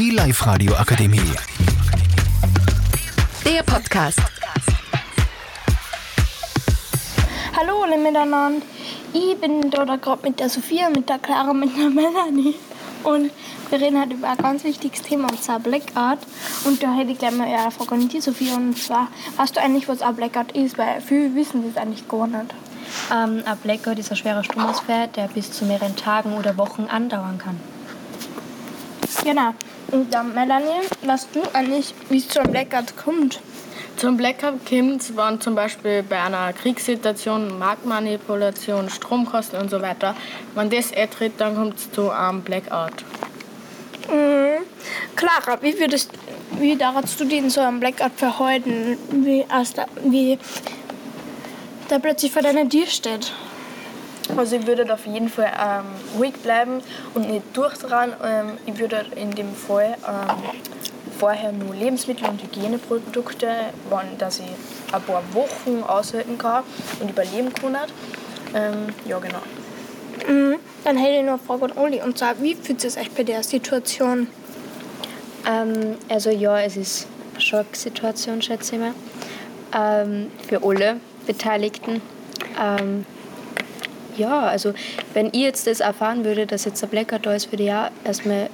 Die Live-Radio Akademie. Der Podcast. Hallo alle miteinander. Ich bin da gerade mit der Sophia, mit der Clara, mit der Melanie. Und wir reden heute über ein ganz wichtiges Thema, und zwar Blackout. Und da hätte ich gleich mal eine Frage an die Sophia. Und zwar, weißt du eigentlich, was ein Blackout ist? Weil viele wissen das eigentlich gar nicht. Ähm, ein Blackout ist ein schwerer Stromausfall, der bis zu mehreren Tagen oder Wochen andauern kann. Genau. Und dann, Melanie, weißt du eigentlich, wie es zu einem Blackout kommt? Zum Blackout kommt es, wenn zum Beispiel bei einer Kriegssituation, Marktmanipulation, Stromkosten und so weiter, wenn das eintritt, dann kommt es zu einem Blackout. Mhm. Clara, wie würdest wie darfst du in so einem Blackout verhalten, wie, als da, wie der plötzlich vor deiner Tür steht? Also ich würde auf jeden Fall ähm, ruhig bleiben und nicht durchdrehen. Ähm, ich würde in dem Fall ähm, vorher nur Lebensmittel und Hygieneprodukte, wann, dass ich ein paar Wochen aushalten kann und überleben kann. Ähm, ja, genau. Mhm. Dann hätte ich noch eine Frage an Oli. Und zwar, wie fühlt es euch bei der Situation? Ähm, also ja, es ist eine Schocksituation, schätze ich mal. Ähm, für alle Beteiligten. Ähm, ja, also wenn ich jetzt das erfahren würde, dass jetzt ein Blackout da ist, würde ich auch erstmal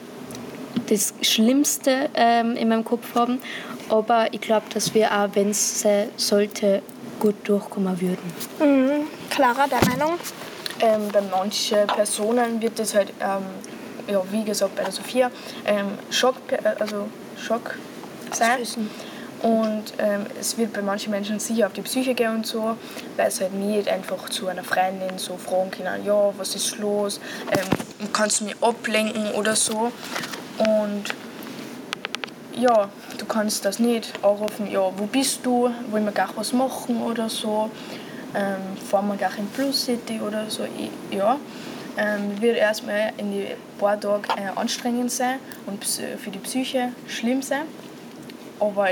das Schlimmste ähm, in meinem Kopf haben. Aber ich glaube, dass wir auch, wenn es sein sollte, gut durchkommen würden. Mhm. Clara, deine Meinung? Ähm, bei manchen Personen wird das halt, ähm, ja, wie gesagt, bei der Sophia, ähm, Schock, also Schock sein. Und ähm, es wird bei manchen Menschen sicher auf die Psyche gehen und so, weil es halt nicht einfach zu einer Freundin so fragen können, ja, was ist los, ähm, kannst du mich ablenken oder so. Und ja, du kannst das nicht anrufen, ja, wo bist du, wollen wir gar was machen oder so, ähm, fahren wir gar in Plus City oder so, ja. Ähm, wird erstmal in die paar Tage äh, anstrengend sein und für die Psyche schlimm sein. Aber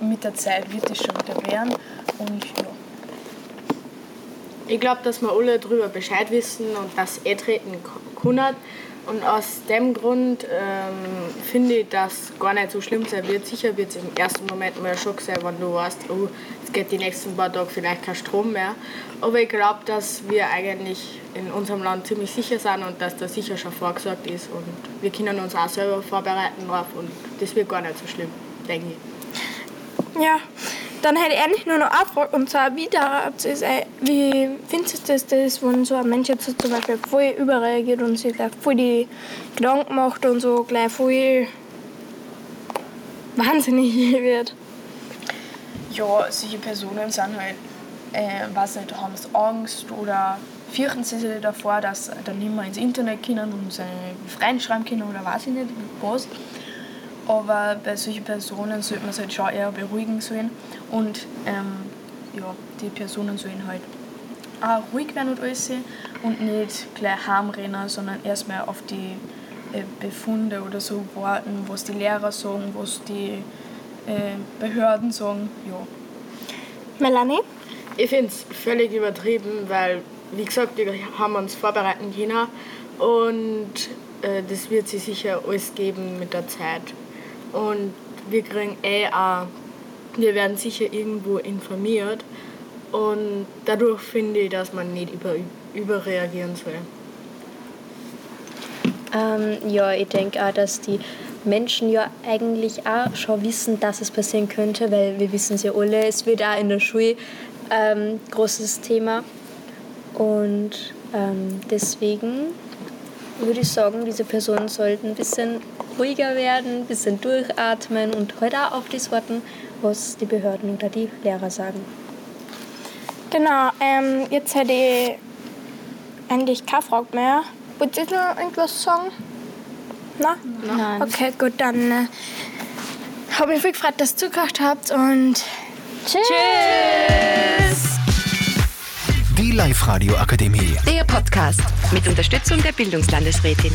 mit der Zeit wird es schon wieder werden. Und ja. Ich glaube, dass wir alle darüber Bescheid wissen und das eintreten können. Und aus dem Grund ähm, finde ich, dass gar nicht so schlimm sein wird. Sicher wird es im ersten Moment mal Schock sein, wenn du weißt, oh, es geht die nächsten paar Tage vielleicht kein Strom mehr. Aber ich glaube, dass wir eigentlich in unserem Land ziemlich sicher sind und dass da sicher schon vorgesorgt ist. Und wir können uns auch selber vorbereiten drauf und das wird gar nicht so schlimm, denke ich. Ja, dann hätte ich eigentlich nur noch eine Frage, und zwar, wie, da, wie findest du das, das, wenn so ein Mensch jetzt zum Beispiel voll überreagiert und sich gleich voll die Gedanken macht und so gleich voll wahnsinnig wird? Ja, solche Personen sind halt, äh, weiß nicht, haben sie Angst oder fürchten sie sich davor, dass dann nicht mehr ins Internet können und seine Freunde schreiben können oder weiß ich nicht was. Aber bei solchen Personen sollte man sich halt schon eher beruhigen sollen. Und ähm, ja, die Personen sollen halt auch ruhig werden und alles und nicht gleich heimrennen, sondern erstmal auf die äh, Befunde oder so warten, was die Lehrer sagen, was die äh, Behörden sagen. Ja. Melanie? Ich finde es völlig übertrieben, weil, wie gesagt, wir haben uns vorbereiten können und äh, das wird sich sicher alles geben mit der Zeit. Und wir kriegen eh auch, wir werden sicher irgendwo informiert. Und dadurch finde ich, dass man nicht über, überreagieren soll. Ähm, ja, ich denke auch, dass die Menschen ja eigentlich auch schon wissen, dass es passieren könnte, weil wir wissen es ja alle, es wird auch in der Schule ähm, großes Thema. Und ähm, deswegen würde ich sagen, diese Personen sollten ein bisschen ruhiger werden, ein bisschen durchatmen und heute halt auch auf das warten, was die Behörden oder die Lehrer sagen. Genau, ähm, jetzt hätte ich eigentlich keine Frage mehr. Wollt ihr noch irgendwas sagen? Na? Nein. Okay, gut, dann äh, habe ich mich gefreut, dass ihr zugehört habt und tschüss! tschüss. Die Live-Radio Akademie. Der Podcast mit Unterstützung der Bildungslandesrätin.